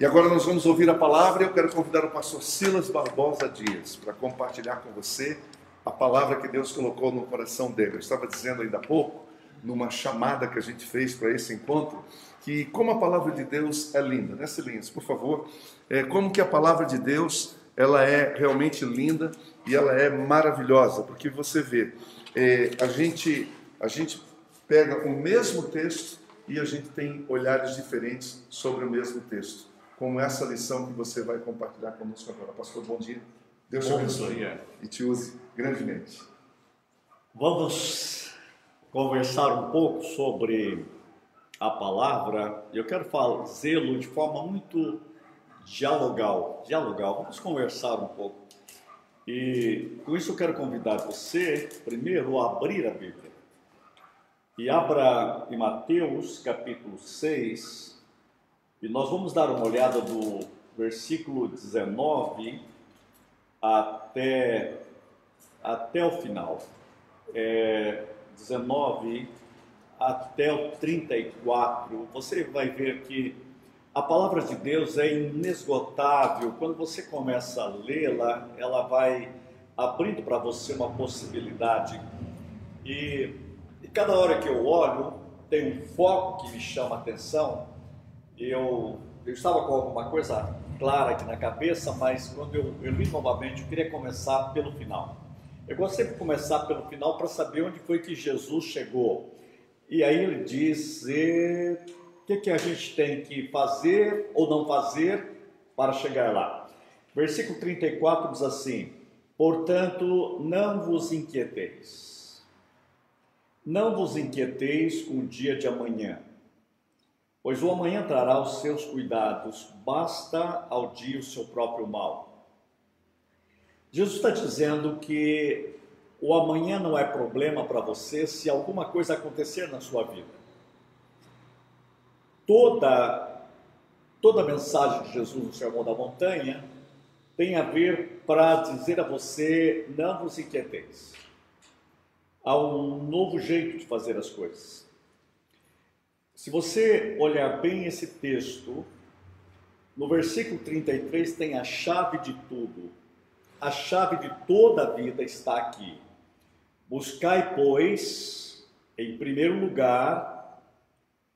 E agora nós vamos ouvir a palavra eu quero convidar o pastor Silas Barbosa Dias para compartilhar com você a palavra que Deus colocou no coração dele. Eu estava dizendo ainda há pouco, numa chamada que a gente fez para esse encontro, que como a palavra de Deus é linda, né, Silêncio, por favor, é, como que a palavra de Deus ela é realmente linda e ela é maravilhosa, porque você vê, é, a gente a gente pega o mesmo texto e a gente tem olhares diferentes sobre o mesmo texto como essa lição que você vai compartilhar conosco agora. Pastor, bom dia. Deus te abençoe e te use grandemente. Vamos conversar um pouco sobre a palavra. Eu quero fazê-lo de forma muito dialogal. Dialogal. Vamos conversar um pouco. E com isso eu quero convidar você, primeiro, a abrir a Bíblia. E abra em Mateus capítulo 6, e nós vamos dar uma olhada do versículo 19 até, até o final. É, 19 até o 34. Você vai ver que a palavra de Deus é inesgotável. Quando você começa a lê-la, ela vai abrindo para você uma possibilidade. E, e cada hora que eu olho, tem um foco que me chama a atenção eu, eu estava com alguma coisa clara aqui na cabeça, mas quando eu, eu li novamente, eu queria começar pelo final. Eu gosto sempre de começar pelo final para saber onde foi que Jesus chegou. E aí ele diz o que, que a gente tem que fazer ou não fazer para chegar lá. Versículo 34 diz assim: Portanto, não vos inquieteis. Não vos inquieteis com o dia de amanhã Pois o amanhã trará os seus cuidados, basta ao dia o seu próprio mal. Jesus está dizendo que o amanhã não é problema para você se alguma coisa acontecer na sua vida. Toda, toda mensagem de Jesus no Sermão da Montanha tem a ver para dizer a você: não vos inquieteis. Há um novo jeito de fazer as coisas. Se você olhar bem esse texto, no versículo 33 tem a chave de tudo. A chave de toda a vida está aqui. Buscai, pois, em primeiro lugar,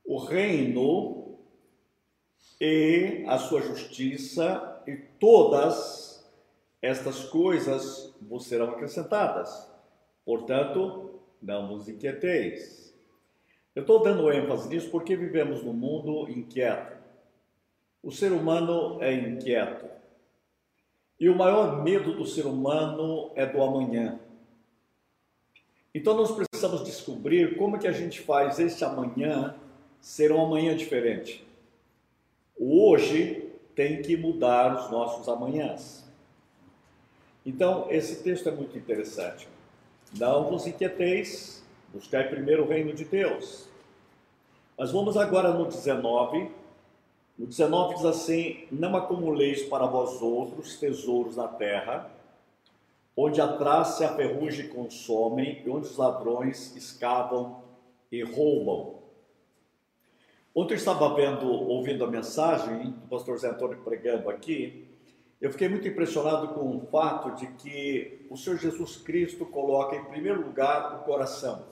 o reino e a sua justiça, e todas estas coisas vos serão acrescentadas. Portanto, não vos inquieteis. Eu estou dando ênfase nisso porque vivemos num mundo inquieto. O ser humano é inquieto. E o maior medo do ser humano é do amanhã. Então nós precisamos descobrir como que a gente faz este amanhã ser um amanhã diferente. O hoje tem que mudar os nossos amanhãs. Então, esse texto é muito interessante. Não vos inquieteis, Buscar primeiro o reino de Deus. Mas vamos agora no 19. No 19 diz assim: Não acumuleis para vós outros tesouros na terra, onde a traça e a ferrugem consomem, e onde os ladrões escavam e roubam. Ontem eu estava vendo, ouvindo a mensagem do pastor Zé Antônio pregando aqui, eu fiquei muito impressionado com o fato de que o Senhor Jesus Cristo coloca em primeiro lugar o coração.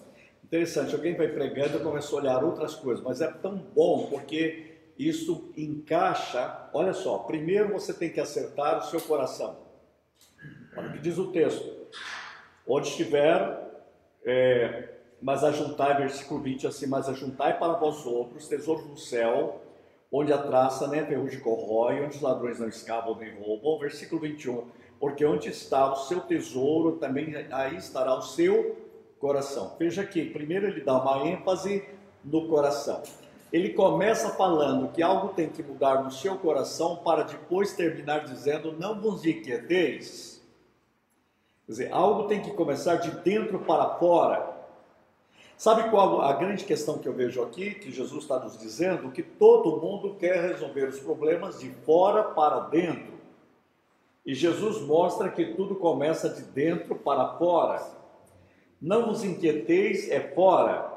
Interessante, alguém vai pregando e começou a olhar outras coisas, mas é tão bom porque isso encaixa. Olha só, primeiro você tem que acertar o seu coração. Olha o que diz o texto: onde estiver, é, mas ajuntai, versículo 20 assim: Mas ajuntai para vós outros tesouros no céu, onde a traça nem a ferrugem corrói, onde os ladrões não escavam nem roubam. Versículo 21: Porque onde está o seu tesouro, também aí estará o seu coração. Veja aqui, primeiro ele dá uma ênfase no coração. Ele começa falando que algo tem que mudar no seu coração para depois terminar dizendo: Não vos inquieteis. Quer dizer, algo tem que começar de dentro para fora. Sabe qual a grande questão que eu vejo aqui, que Jesus está nos dizendo? Que todo mundo quer resolver os problemas de fora para dentro. E Jesus mostra que tudo começa de dentro para fora. Não vos inquieteis é fora.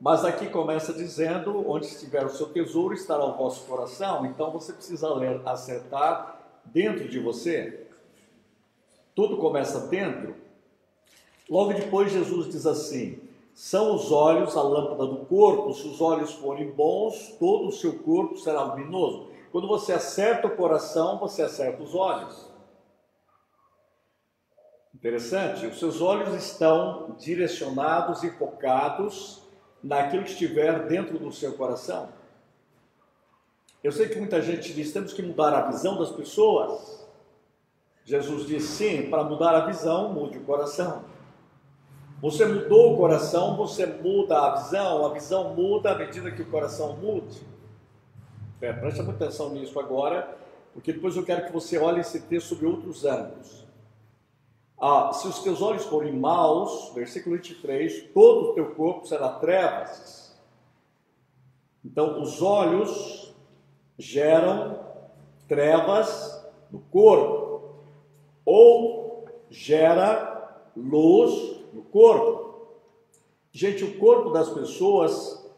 Mas aqui começa dizendo: onde estiver o seu tesouro, estará o vosso coração. Então você precisa ler, acertar dentro de você. Tudo começa dentro. Logo depois, Jesus diz assim: são os olhos a lâmpada do corpo. Se os olhos forem bons, todo o seu corpo será luminoso. Quando você acerta o coração, você acerta os olhos. Interessante, os seus olhos estão direcionados e focados naquilo que estiver dentro do seu coração. Eu sei que muita gente diz: temos que mudar a visão das pessoas. Jesus disse: sim, para mudar a visão, mude o coração. Você mudou o coração, você muda a visão, a visão muda à medida que o coração mude. É, preste atenção nisso agora, porque depois eu quero que você olhe esse texto sob outros ângulos. Ah, se os teus olhos forem maus, versículo 23, todo o teu corpo será trevas. Então, os olhos geram trevas no corpo, ou gera luz no corpo. Gente, o corpo das pessoas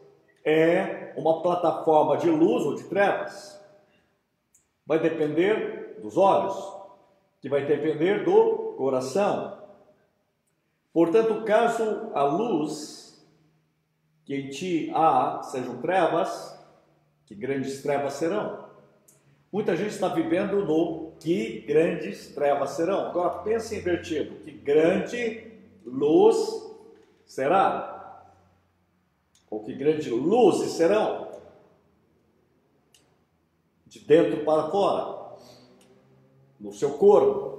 é uma plataforma de luz ou de trevas. Vai depender dos olhos, que vai depender do coração. Portanto, caso a luz que em ti há sejam trevas, que grandes trevas serão. Muita gente está vivendo no que grandes trevas serão. Agora pense invertido, que grande luz será? Ou que grande luzes serão? De dentro para fora, no seu corpo.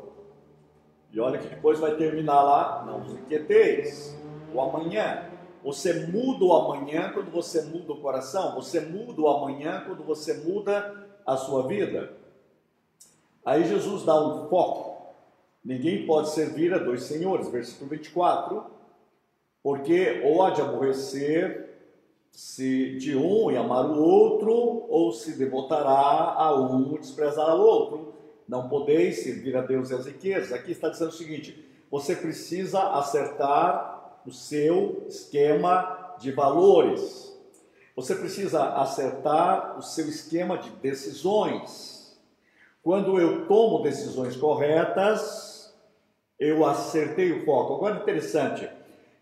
E olha que depois vai terminar lá, não vos inquieteis, o amanhã. Você muda o amanhã quando você muda o coração, você muda o amanhã quando você muda a sua vida. Aí Jesus dá um foco Ninguém pode servir a dois senhores, versículo 24, porque ou há de aborrecer se de um e amar o outro, ou se devotará a um e desprezar ao outro. Não podeis servir a Deus e as riquezas. Aqui está dizendo o seguinte: você precisa acertar o seu esquema de valores. Você precisa acertar o seu esquema de decisões. Quando eu tomo decisões corretas, eu acertei o foco. Agora, interessante,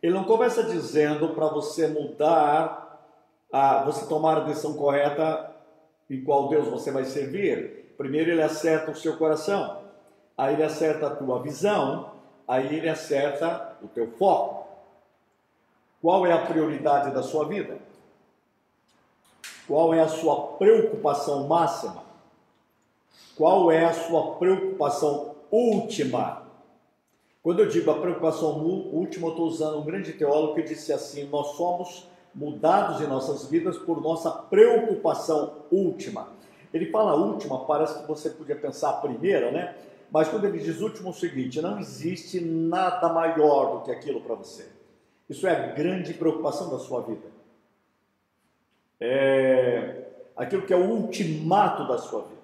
ele não começa dizendo para você mudar, a, você tomar a decisão correta em qual Deus você vai servir. Primeiro ele acerta o seu coração, aí ele acerta a tua visão, aí ele acerta o teu foco. Qual é a prioridade da sua vida? Qual é a sua preocupação máxima? Qual é a sua preocupação última? Quando eu digo a preocupação última, eu estou usando um grande teólogo que disse assim: nós somos mudados em nossas vidas por nossa preocupação última. Ele fala última, parece que você podia pensar a primeira, né? Mas quando ele diz último, é o seguinte: não existe nada maior do que aquilo para você. Isso é a grande preocupação da sua vida. É aquilo que é o ultimato da sua vida.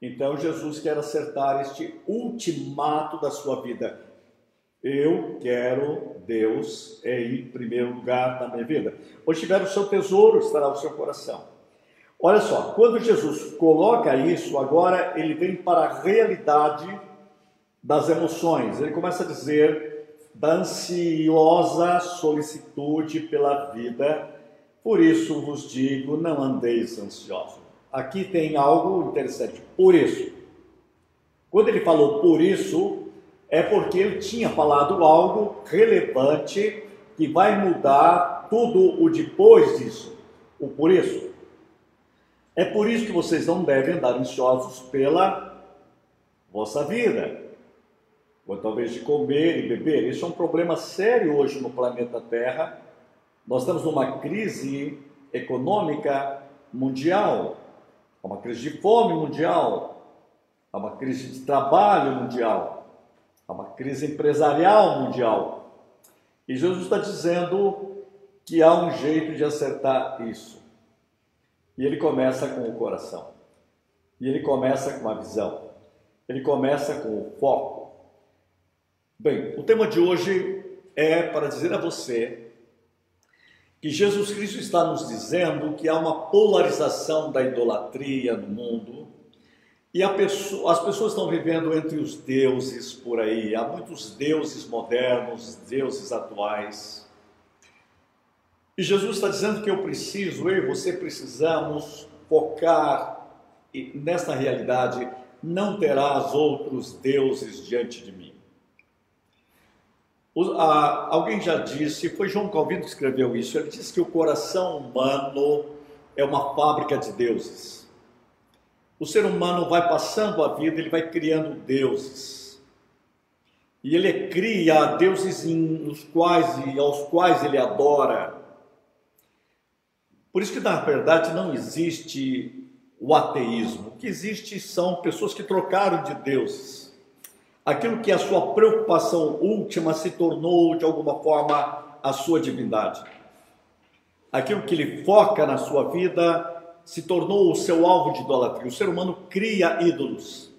Então Jesus quer acertar este ultimato da sua vida. Eu quero Deus em primeiro lugar na minha vida. Onde estiver o seu tesouro, estará o seu coração. Olha só, quando Jesus coloca isso, agora ele vem para a realidade das emoções. Ele começa a dizer da ansiosa solicitude pela vida. Por isso vos digo, não andeis ansiosos aqui tem algo interessante. Por isso. Quando ele falou por isso, é porque ele tinha falado algo relevante que vai mudar tudo o depois disso. O por isso. É por isso que vocês não devem andar ansiosos pela vossa vida. Ou talvez de comer e beber. Isso é um problema sério hoje no planeta Terra. Nós estamos numa crise econômica mundial. Uma crise de fome mundial, uma crise de trabalho mundial, uma crise empresarial mundial. E Jesus está dizendo que há um jeito de acertar isso. E ele começa com o coração. E ele começa com a visão. Ele começa com o foco. Bem, o tema de hoje é para dizer a você que Jesus Cristo está nos dizendo que há uma polarização da idolatria no mundo e pessoa, as pessoas estão vivendo entre os deuses por aí. Há muitos deuses modernos, deuses atuais. E Jesus está dizendo que eu preciso, eu e você precisamos focar nessa realidade. Não terás outros deuses diante de mim. Alguém já disse, foi João Calvino que escreveu isso, ele disse que o coração humano é uma fábrica de deuses. O ser humano vai passando a vida, ele vai criando deuses. E ele cria deuses nos quais e aos quais ele adora. Por isso que na verdade não existe o ateísmo. O que existe são pessoas que trocaram de deuses. Aquilo que a sua preocupação última se tornou de alguma forma a sua divindade. Aquilo que ele foca na sua vida se tornou o seu alvo de idolatria. O ser humano cria ídolos.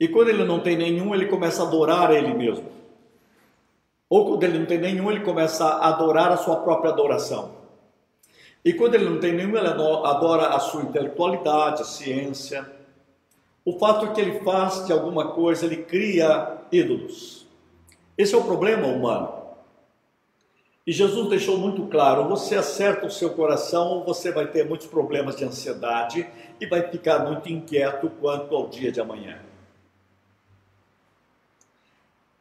E quando ele não tem nenhum, ele começa a adorar a ele mesmo. Ou quando ele não tem nenhum, ele começa a adorar a sua própria adoração. E quando ele não tem nenhum, ele adora a sua intelectualidade, a ciência. O fato é que ele faz de alguma coisa, ele cria ídolos. Esse é o problema humano. E Jesus deixou muito claro: você acerta o seu coração, você vai ter muitos problemas de ansiedade e vai ficar muito inquieto quanto ao dia de amanhã.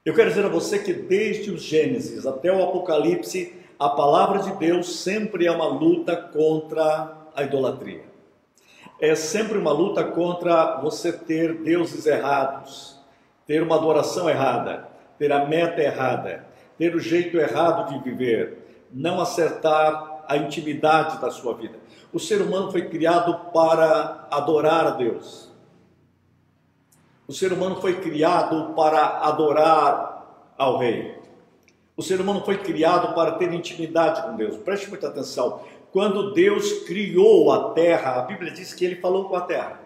Eu quero dizer a você que desde os Gênesis até o Apocalipse, a palavra de Deus sempre é uma luta contra a idolatria. É sempre uma luta contra você ter deuses errados, ter uma adoração errada, ter a meta errada, ter o jeito errado de viver, não acertar a intimidade da sua vida. O ser humano foi criado para adorar a Deus. O ser humano foi criado para adorar ao Rei. O ser humano foi criado para ter intimidade com Deus. Preste muita atenção. Quando Deus criou a terra, a Bíblia diz que ele falou com a terra.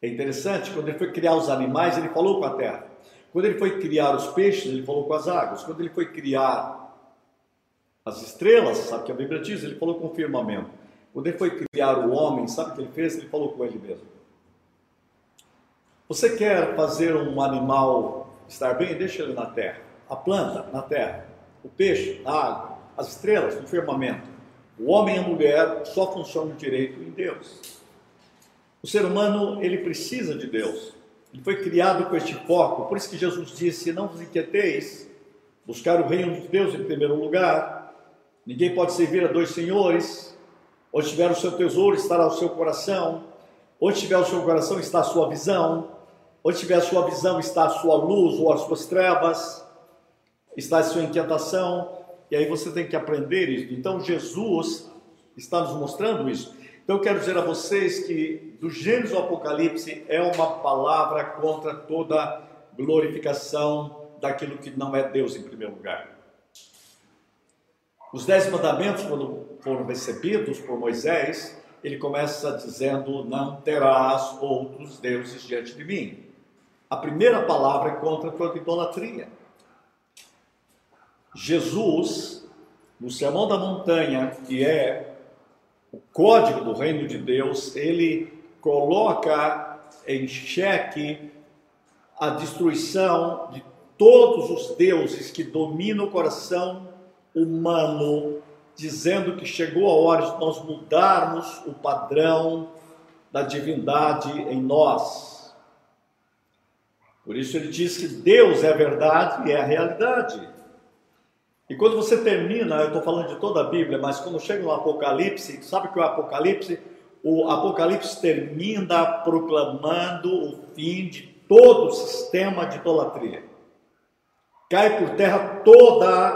É interessante, quando ele foi criar os animais, ele falou com a terra. Quando ele foi criar os peixes, ele falou com as águas. Quando ele foi criar as estrelas, sabe que a Bíblia diz, ele falou com o firmamento. Quando ele foi criar o homem, sabe o que ele fez? Ele falou com ele mesmo. Você quer fazer um animal estar bem, deixa ele na terra. A planta, na terra. O peixe, na água. As estrelas, no firmamento. O homem e a mulher só funcionam direito em Deus. O ser humano, ele precisa de Deus. Ele foi criado com este foco. Por isso que Jesus disse: Não vos inquieteis, buscar o reino de Deus em primeiro lugar. Ninguém pode servir a dois senhores. Onde estiver o seu tesouro, estará o seu coração. Onde estiver o seu coração, está a sua visão. Onde tiver a sua visão, está a sua luz ou as suas trevas, está a sua inquietação, e aí você tem que aprender isso. Então Jesus está nos mostrando isso. Então eu quero dizer a vocês que do Gênesis ao Apocalipse é uma palavra contra toda glorificação daquilo que não é Deus em primeiro lugar. Os dez mandamentos, quando foram recebidos por Moisés, ele começa dizendo: Não terás outros deuses diante de mim. A primeira palavra é contra toda idolatria. Jesus, no Sermão da Montanha, que é o código do reino de Deus, ele coloca em xeque a destruição de todos os deuses que dominam o coração humano, dizendo que chegou a hora de nós mudarmos o padrão da divindade em nós. Por isso ele diz que Deus é a verdade e é a realidade. E quando você termina, eu estou falando de toda a Bíblia, mas quando chega no Apocalipse, sabe que o Apocalipse? O Apocalipse termina proclamando o fim de todo o sistema de idolatria. Cai por terra toda,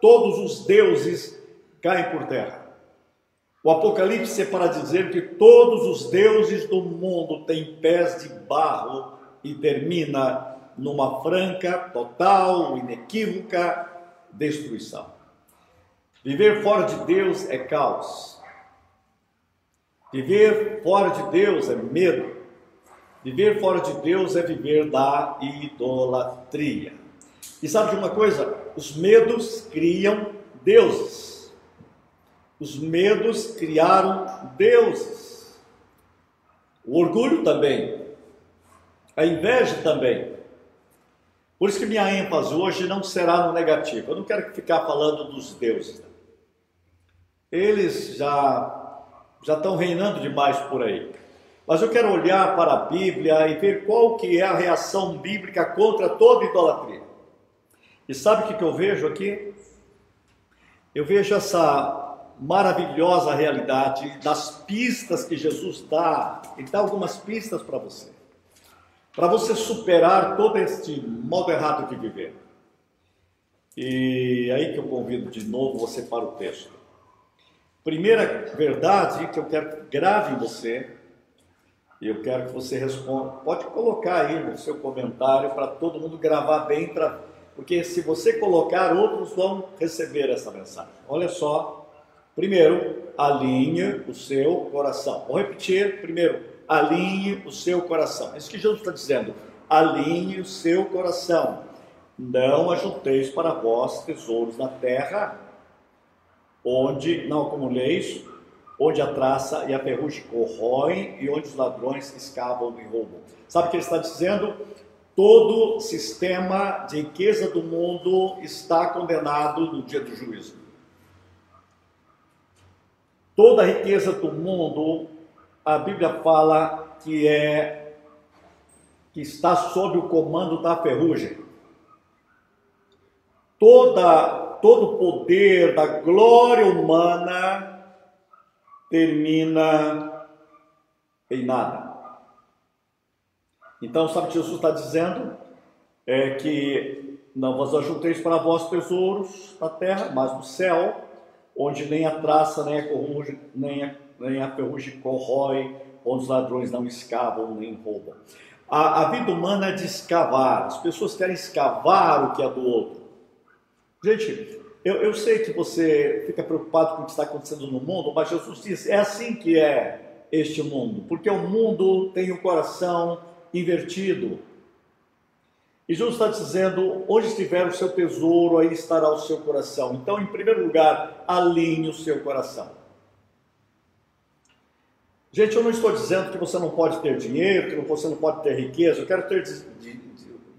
todos os deuses caem por terra. O Apocalipse é para dizer que todos os deuses do mundo têm pés de barro e termina numa franca, total, inequívoca destruição. Viver fora de Deus é caos. Viver fora de Deus é medo. Viver fora de Deus é viver da idolatria. E sabe de uma coisa? Os medos criam deuses. Os medos criaram deuses. O orgulho também. A inveja também. Por isso que minha ênfase hoje não será no negativo. Eu não quero ficar falando dos deuses. Eles já já estão reinando demais por aí. Mas eu quero olhar para a Bíblia e ver qual que é a reação bíblica contra toda idolatria. E sabe o que, eu vejo aqui? Eu vejo essa maravilhosa realidade das pistas que Jesus dá. Ele dá algumas pistas para você. Para você superar todo este modo errado de viver. E aí que eu convido de novo você para o texto. Primeira verdade que eu quero que grave em você e eu quero que você responda. Pode colocar aí no seu comentário para todo mundo gravar bem, pra, porque se você colocar, outros vão receber essa mensagem. Olha só. Primeiro, alinhe o seu coração. Vou repetir. Primeiro, alinhe o seu coração. É isso que Jesus está dizendo. Alinhe o seu coração. Não ajunteis para vós tesouros na terra, onde não acumuleis onde a traça e a ferrugem corroem e onde os ladrões escavam e roubam. Sabe o que ele está dizendo? Todo sistema de riqueza do mundo está condenado no dia do juízo. Toda a riqueza do mundo, a Bíblia fala que é que está sob o comando da ferrugem. Toda todo o poder da glória humana termina em nada. Então, sabe o que Jesus está dizendo? É que não vos ajunteis para vós tesouros na terra, mas no céu, onde nem a traça, nem a ferrugem, nem a, nem a ferrugem corrói, onde os ladrões não escavam nem roubam. A, a vida humana é de escavar, as pessoas querem escavar o que é do outro. Gente, eu, eu, sei que você fica preocupado com o que está acontecendo no mundo, mas Jesus disse: é assim que é este mundo, porque o mundo tem o coração invertido. E Jesus está dizendo: onde estiver o seu tesouro, aí estará o seu coração. Então, em primeiro lugar, alinhe o seu coração. Gente, eu não estou dizendo que você não pode ter dinheiro, que você não pode ter riqueza. Eu quero ter.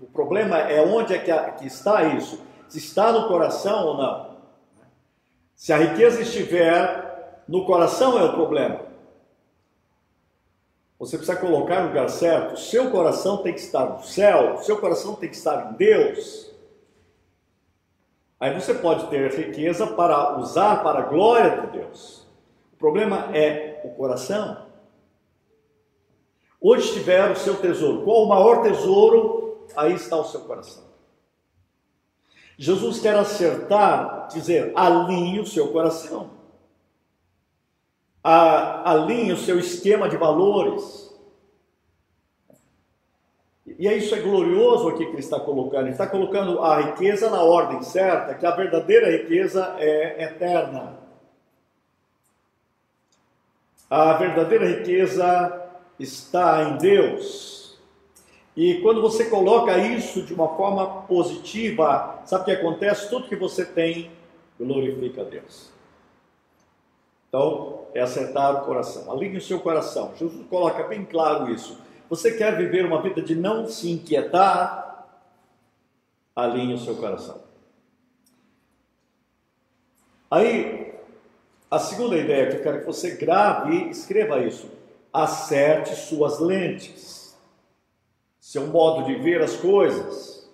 O problema é onde é que está isso se está no coração ou não. Se a riqueza estiver no coração é o problema. Você precisa colocar no lugar certo. Seu coração tem que estar no céu, seu coração tem que estar em Deus. Aí você pode ter riqueza para usar para a glória de Deus. O problema é o coração. Onde estiver o seu tesouro, qual o maior tesouro, aí está o seu coração. Jesus quer acertar, dizer, alinhe o seu coração, alinhe o seu esquema de valores. E é isso é glorioso aqui que ele está colocando. Ele está colocando a riqueza na ordem certa, que a verdadeira riqueza é eterna. A verdadeira riqueza está em Deus. E quando você coloca isso de uma forma positiva, sabe o que acontece? Tudo que você tem glorifica a Deus. Então, é acertar o coração. Alinhe o seu coração. Jesus coloca bem claro isso. Você quer viver uma vida de não se inquietar? Alinhe o seu coração. Aí, a segunda ideia que eu quero que você grave, escreva isso. Acerte suas lentes seu modo de ver as coisas.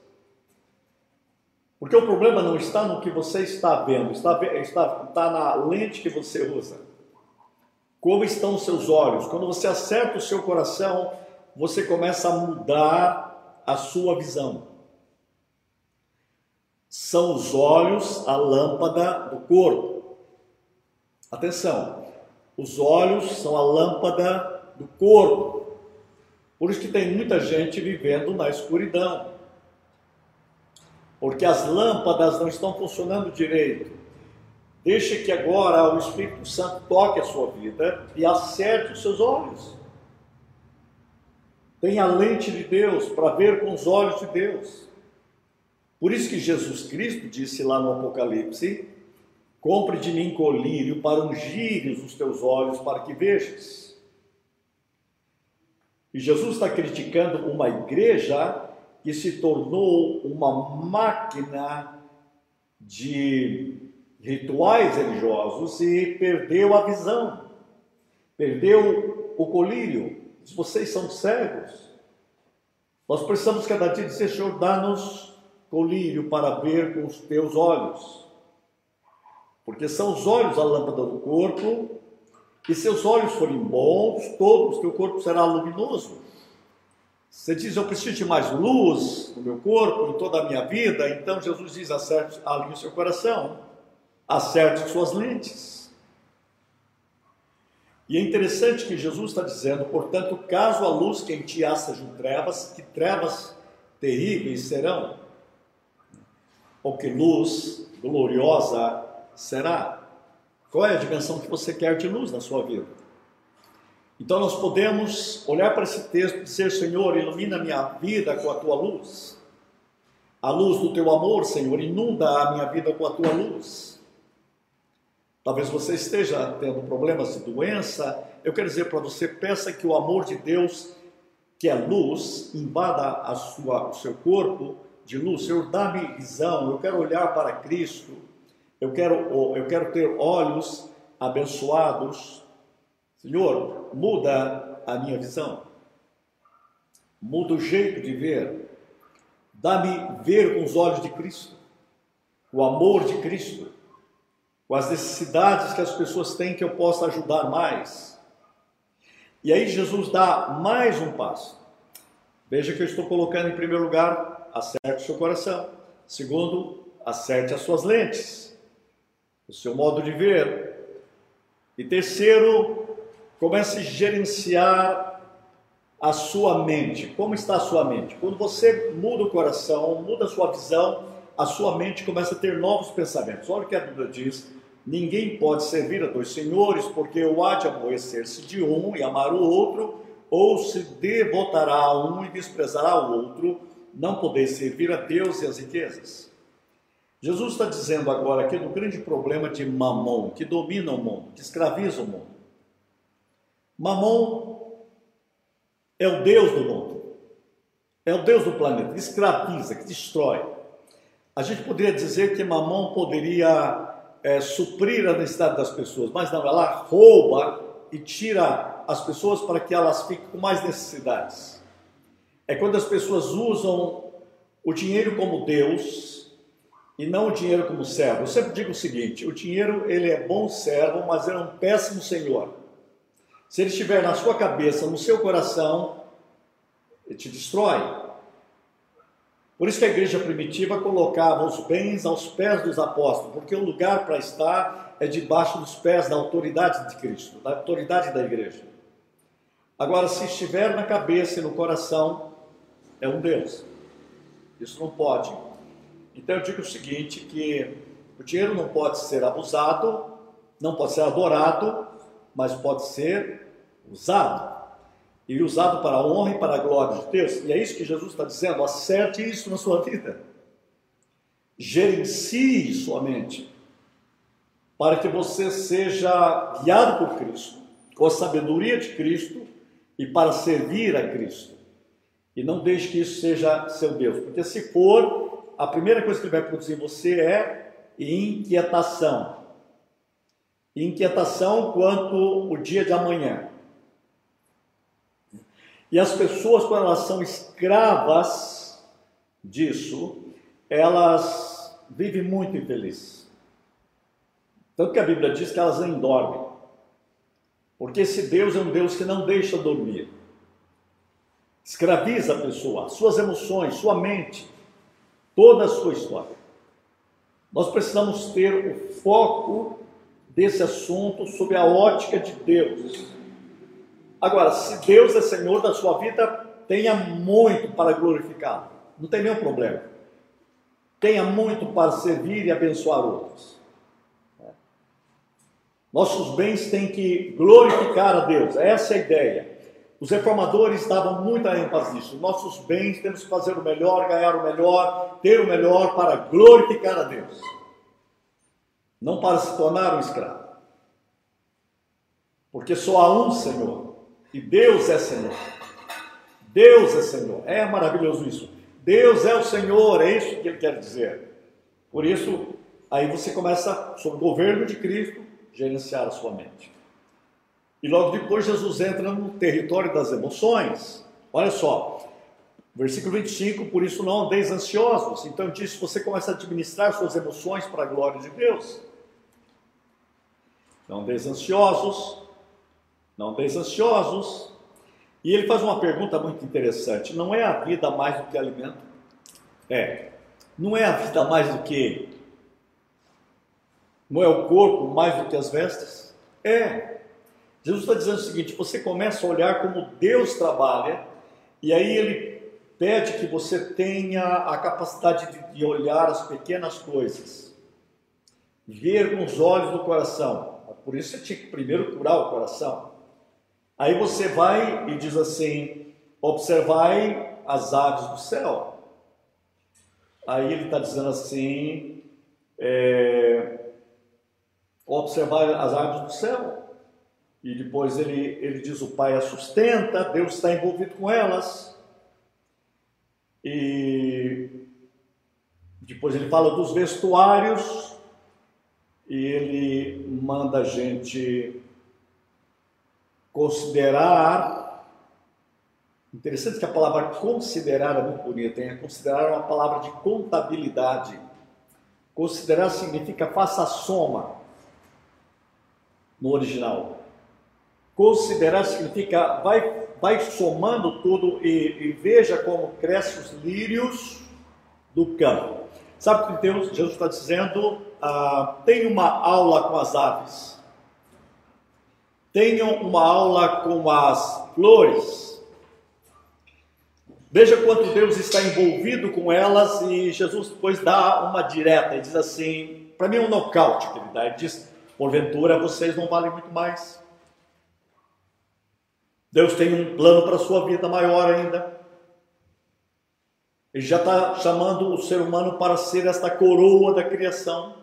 Porque o problema não está no que você está vendo, está, está, está na lente que você usa. Como estão os seus olhos? Quando você acerta o seu coração, você começa a mudar a sua visão. São os olhos a lâmpada do corpo. Atenção, os olhos são a lâmpada do corpo. Por isso que tem muita gente vivendo na escuridão. Porque as lâmpadas não estão funcionando direito. Deixe que agora o Espírito Santo toque a sua vida e acerte os seus olhos. Tenha a lente de Deus para ver com os olhos de Deus. Por isso que Jesus Cristo disse lá no Apocalipse Compre de mim colírio para ungires os teus olhos para que vejas. E Jesus está criticando uma igreja que se tornou uma máquina de rituais religiosos e perdeu a visão, perdeu o colírio. Vocês são cegos. Nós precisamos cada dia dizer, Senhor, dá-nos colírio para ver com os teus olhos. Porque são os olhos a lâmpada do corpo, e se os olhos forem bons, todos, teu corpo será luminoso. Você diz, eu preciso de mais luz no meu corpo, em toda a minha vida, então Jesus diz, acerte, alinhe o seu coração, acerte suas lentes. E é interessante que Jesus está dizendo, portanto, caso a luz que em ti há sejam trevas, que trevas terríveis serão, ou que luz gloriosa será? Qual é a dimensão que você quer de luz na sua vida? Então nós podemos olhar para esse texto e dizer: Senhor, ilumina minha vida com a tua luz. A luz do teu amor, Senhor, inunda a minha vida com a tua luz. Talvez você esteja tendo problemas de doença. Eu quero dizer para você: peça que o amor de Deus, que é luz, invada a sua, o seu corpo de luz. Senhor, dá-me visão. Eu quero olhar para Cristo. Eu quero, eu quero ter olhos abençoados Senhor, muda a minha visão, muda o jeito de ver, dá-me ver com os olhos de Cristo, o amor de Cristo, com as necessidades que as pessoas têm que eu possa ajudar mais. E aí Jesus dá mais um passo. Veja que eu estou colocando em primeiro lugar, acerte o seu coração. Segundo, acerte as suas lentes, o seu modo de ver. E terceiro, Comece a gerenciar a sua mente. Como está a sua mente? Quando você muda o coração, muda a sua visão, a sua mente começa a ter novos pensamentos. Olha o que a Bíblia diz: ninguém pode servir a dois senhores, porque o há de aborrecer-se de um e amar o outro, ou se devotará a um e desprezará o outro. Não podeis servir a Deus e as riquezas. Jesus está dizendo agora aqui do grande problema de mamon, que domina o mundo, que escraviza o mundo. Mamon é o Deus do mundo, é o Deus do planeta, que escraviza, que destrói. A gente poderia dizer que Mamon poderia é, suprir a necessidade das pessoas, mas não, ela rouba e tira as pessoas para que elas fiquem com mais necessidades. É quando as pessoas usam o dinheiro como Deus e não o dinheiro como servo. Eu sempre digo o seguinte: o dinheiro ele é bom servo, mas ele é um péssimo senhor. Se ele estiver na sua cabeça, no seu coração, ele te destrói. Por isso que a igreja primitiva colocava os bens aos pés dos apóstolos, porque o lugar para estar é debaixo dos pés da autoridade de Cristo, da autoridade da igreja. Agora, se estiver na cabeça e no coração, é um Deus. Isso não pode. Então eu digo o seguinte, que o dinheiro não pode ser abusado, não pode ser adorado, mas pode ser usado. E usado para a honra e para a glória de Deus. E é isso que Jesus está dizendo: acerte isso na sua vida. Gerencie sua mente. Para que você seja guiado por Cristo, com a sabedoria de Cristo e para servir a Cristo. E não deixe que isso seja seu Deus, porque se for, a primeira coisa que ele vai produzir em você é inquietação inquietação quanto o dia de amanhã. E as pessoas, quando elas são escravas disso, elas vivem muito infelizes. Tanto que a Bíblia diz que elas nem dormem. Porque esse Deus é um Deus que não deixa dormir. Escraviza a pessoa, suas emoções, sua mente, toda a sua história. Nós precisamos ter o foco desse assunto sob a ótica de Deus. Agora, se Deus é Senhor da sua vida, tenha muito para glorificá-lo. Não tem nenhum problema. Tenha muito para servir e abençoar outros. Nossos bens têm que glorificar a Deus. Essa é a ideia. Os reformadores davam muita ênfase nisso. Nossos bens temos que fazer o melhor, ganhar o melhor, ter o melhor para glorificar a Deus. não para se tornar um escravo. Porque só há um Senhor, e Deus é Senhor. Deus é Senhor. É maravilhoso isso. Deus é o Senhor, é isso que ele quer dizer. Por isso, aí você começa, sob o governo de Cristo, gerenciar a sua mente. E logo depois Jesus entra no território das emoções. Olha só, versículo 25: Por isso não andeis ansiosos. Então diz: você começa a administrar suas emoções para a glória de Deus. Não andeis ansiosos, não andeis ansiosos. E ele faz uma pergunta muito interessante: não é a vida mais do que alimento? É. Não é a vida mais do que. Não é o corpo mais do que as vestes? É. Jesus está dizendo o seguinte: você começa a olhar como Deus trabalha, e aí ele pede que você tenha a capacidade de, de olhar as pequenas coisas, ver com os olhos do coração. Por isso você tinha que primeiro curar o coração. Aí você vai e diz assim: observai as aves do céu. Aí ele está dizendo assim: é, observai as aves do céu. E depois ele, ele diz: o Pai a sustenta, Deus está envolvido com elas. E depois ele fala dos vestuários e ele manda a gente considerar. Interessante que a palavra considerar é muito bonita, hein? Considerar é uma palavra de contabilidade. Considerar significa faça a soma no original. Considerar significa vai, vai somando tudo e, e veja como crescem os lírios do campo. Sabe o que Deus, Jesus está dizendo? Ah, tem uma aula com as aves. Tenham uma aula com as flores. Veja quanto Deus está envolvido com elas e Jesus depois dá uma direta e diz assim, para mim é um nocaute que ele dá, ele diz, porventura vocês não valem muito mais. Deus tem um plano para a sua vida maior ainda. Ele já está chamando o ser humano para ser esta coroa da criação.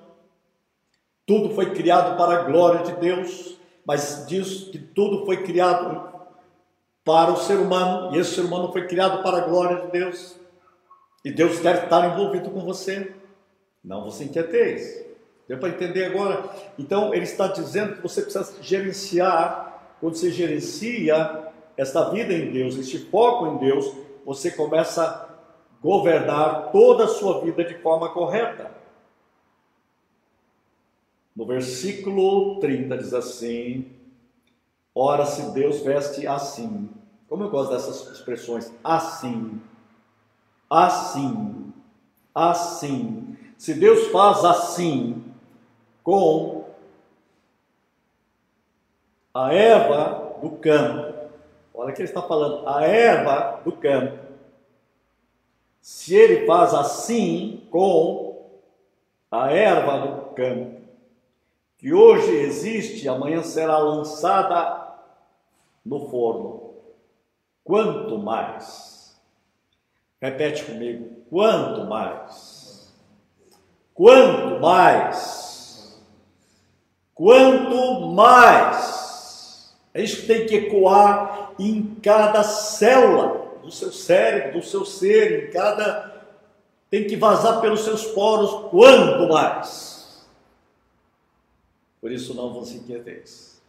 Tudo foi criado para a glória de Deus, mas diz que tudo foi criado para o ser humano, e esse ser humano foi criado para a glória de Deus. E Deus quer estar envolvido com você. Não você inquieteis. Deu para entender agora? Então, ele está dizendo que você precisa gerenciar quando você gerencia esta vida em Deus, este foco em Deus, você começa a governar toda a sua vida de forma correta. No versículo 30 diz assim: Ora, se Deus veste assim, como eu gosto dessas expressões, assim, assim, assim. Se Deus faz assim com a erva do campo. Olha que ele está falando, a erva do campo. Se ele faz assim com a erva do campo, que hoje existe, amanhã será lançada no forno. Quanto mais? Repete comigo, quanto mais? Quanto mais? Quanto mais? É isso que tem que ecoar em cada célula do seu cérebro, do seu ser, em cada. tem que vazar pelos seus poros, quanto mais. Por isso não vos inquieteis.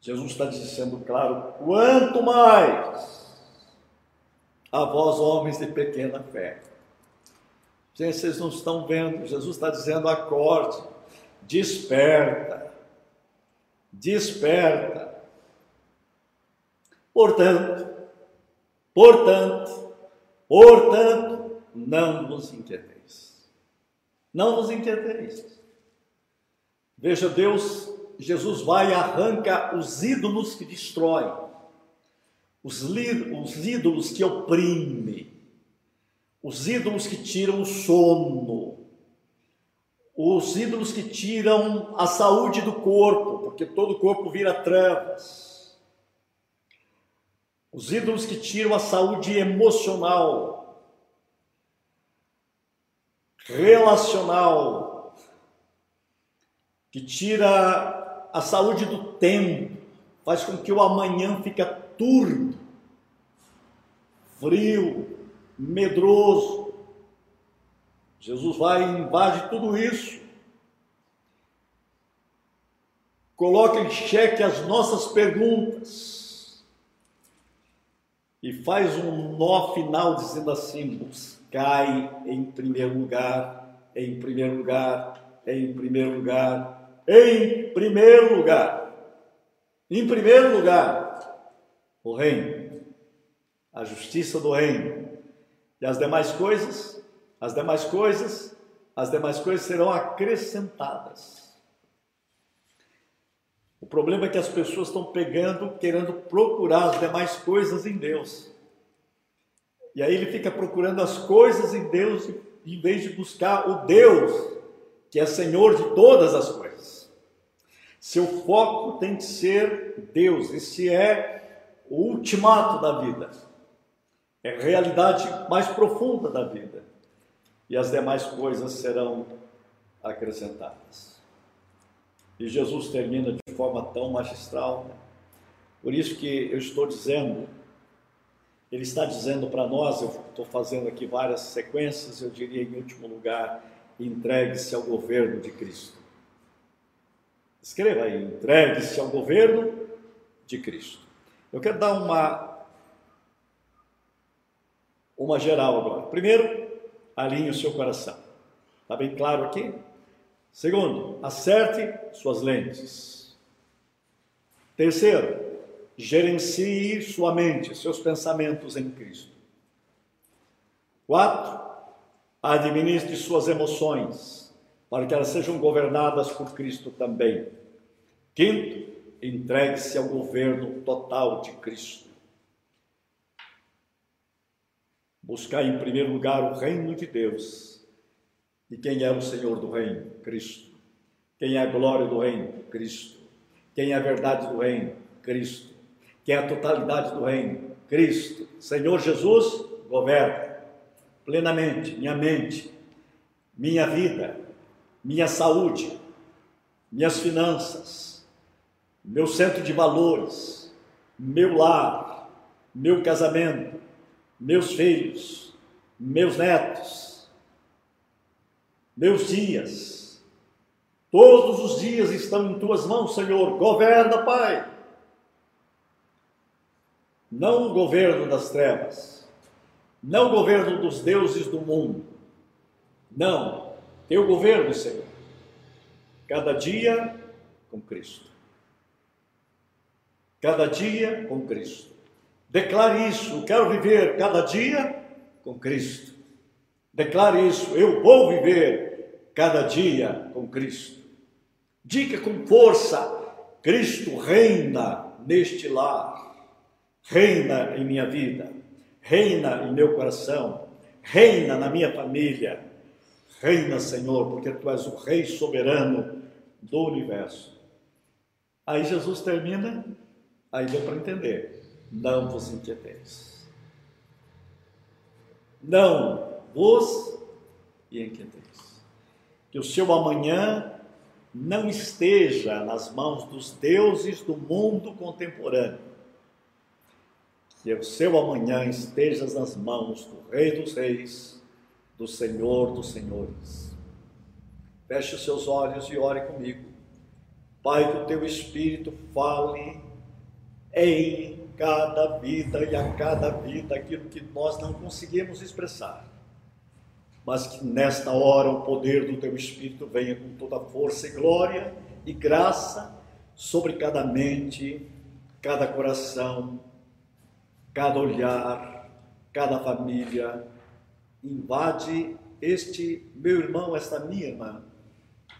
Jesus está dizendo claro, quanto mais a vós, homens de pequena fé. Gente, vocês não estão vendo, Jesus está dizendo: acorde, desperta, desperta. Portanto, portanto, portanto, não vos inquieteis. Não vos inquieteis. Veja, Deus, Jesus vai e arranca os ídolos que destroem, os, os ídolos que oprimem, os ídolos que tiram o sono, os ídolos que tiram a saúde do corpo, porque todo o corpo vira trevas os ídolos que tiram a saúde emocional, relacional, que tira a saúde do tempo, faz com que o amanhã fique turvo, frio, medroso. Jesus vai e invade tudo isso. Coloca em xeque as nossas perguntas e faz um nó final dizendo assim: buscai em primeiro lugar, em primeiro lugar, em primeiro lugar, em primeiro lugar, em primeiro lugar, o reino, a justiça do reino e as demais coisas, as demais coisas, as demais coisas serão acrescentadas. O problema é que as pessoas estão pegando, querendo procurar as demais coisas em Deus. E aí ele fica procurando as coisas em Deus em vez de buscar o Deus, que é Senhor de todas as coisas. Seu foco tem que ser Deus. Esse é o ultimato da vida. É a realidade mais profunda da vida. E as demais coisas serão acrescentadas. E Jesus termina de forma tão magistral. Né? Por isso que eu estou dizendo, ele está dizendo para nós, eu estou fazendo aqui várias sequências, eu diria em último lugar, entregue-se ao governo de Cristo. Escreva aí, entregue-se ao governo de Cristo. Eu quero dar uma uma geral agora. Primeiro, alinhe o seu coração. Está bem claro aqui? Segundo, acerte suas lentes. Terceiro, gerencie sua mente, seus pensamentos em Cristo. Quatro, administre suas emoções, para que elas sejam governadas por Cristo também. Quinto, entregue-se ao governo total de Cristo. Buscar em primeiro lugar o reino de Deus e quem é o Senhor do reino? Cristo. Quem é a glória do reino? Cristo. Quem é a verdade do reino? Cristo. Quem é a totalidade do reino? Cristo. Senhor Jesus, governa plenamente minha mente, minha vida, minha saúde, minhas finanças, meu centro de valores, meu lar, meu casamento, meus filhos, meus netos, meus dias, todos os dias estão em tuas mãos, Senhor. Governa, Pai. Não o governo das trevas, não o governo dos deuses do mundo. Não, teu governo, Senhor. Cada dia com Cristo. Cada dia com Cristo. Declare isso. Quero viver cada dia com Cristo. Declare isso. Eu vou viver cada dia com Cristo. Diga com força: Cristo reina neste lar, reina em minha vida, reina em meu coração, reina na minha família. Reina, Senhor, porque tu és o Rei soberano do universo. Aí Jesus termina, aí deu para entender: não vos inquieteis. Não vos inquieteis que o seu amanhã não esteja nas mãos dos deuses do mundo contemporâneo, que o seu amanhã esteja nas mãos do Rei dos Reis, do Senhor dos Senhores. Feche os seus olhos e ore comigo. Pai, que o teu Espírito fale em cada vida e a cada vida aquilo que nós não conseguimos expressar mas que nesta hora o poder do teu Espírito venha com toda força e glória e graça sobre cada mente, cada coração, cada olhar, cada família. Invade este meu irmão, esta minha irmã,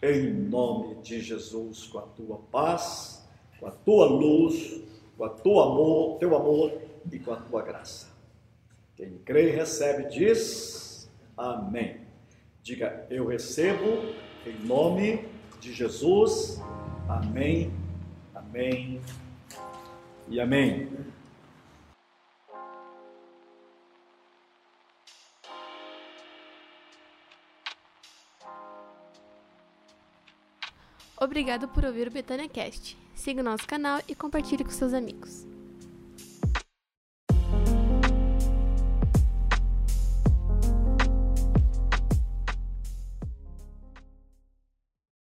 em nome de Jesus, com a tua paz, com a tua luz, com a tua amor, teu amor e com a tua graça. Quem crê recebe diz Amém. Diga, eu recebo em nome de Jesus. Amém, amém e amém. Obrigado por ouvir o Betânia Cast. Siga o nosso canal e compartilhe com seus amigos.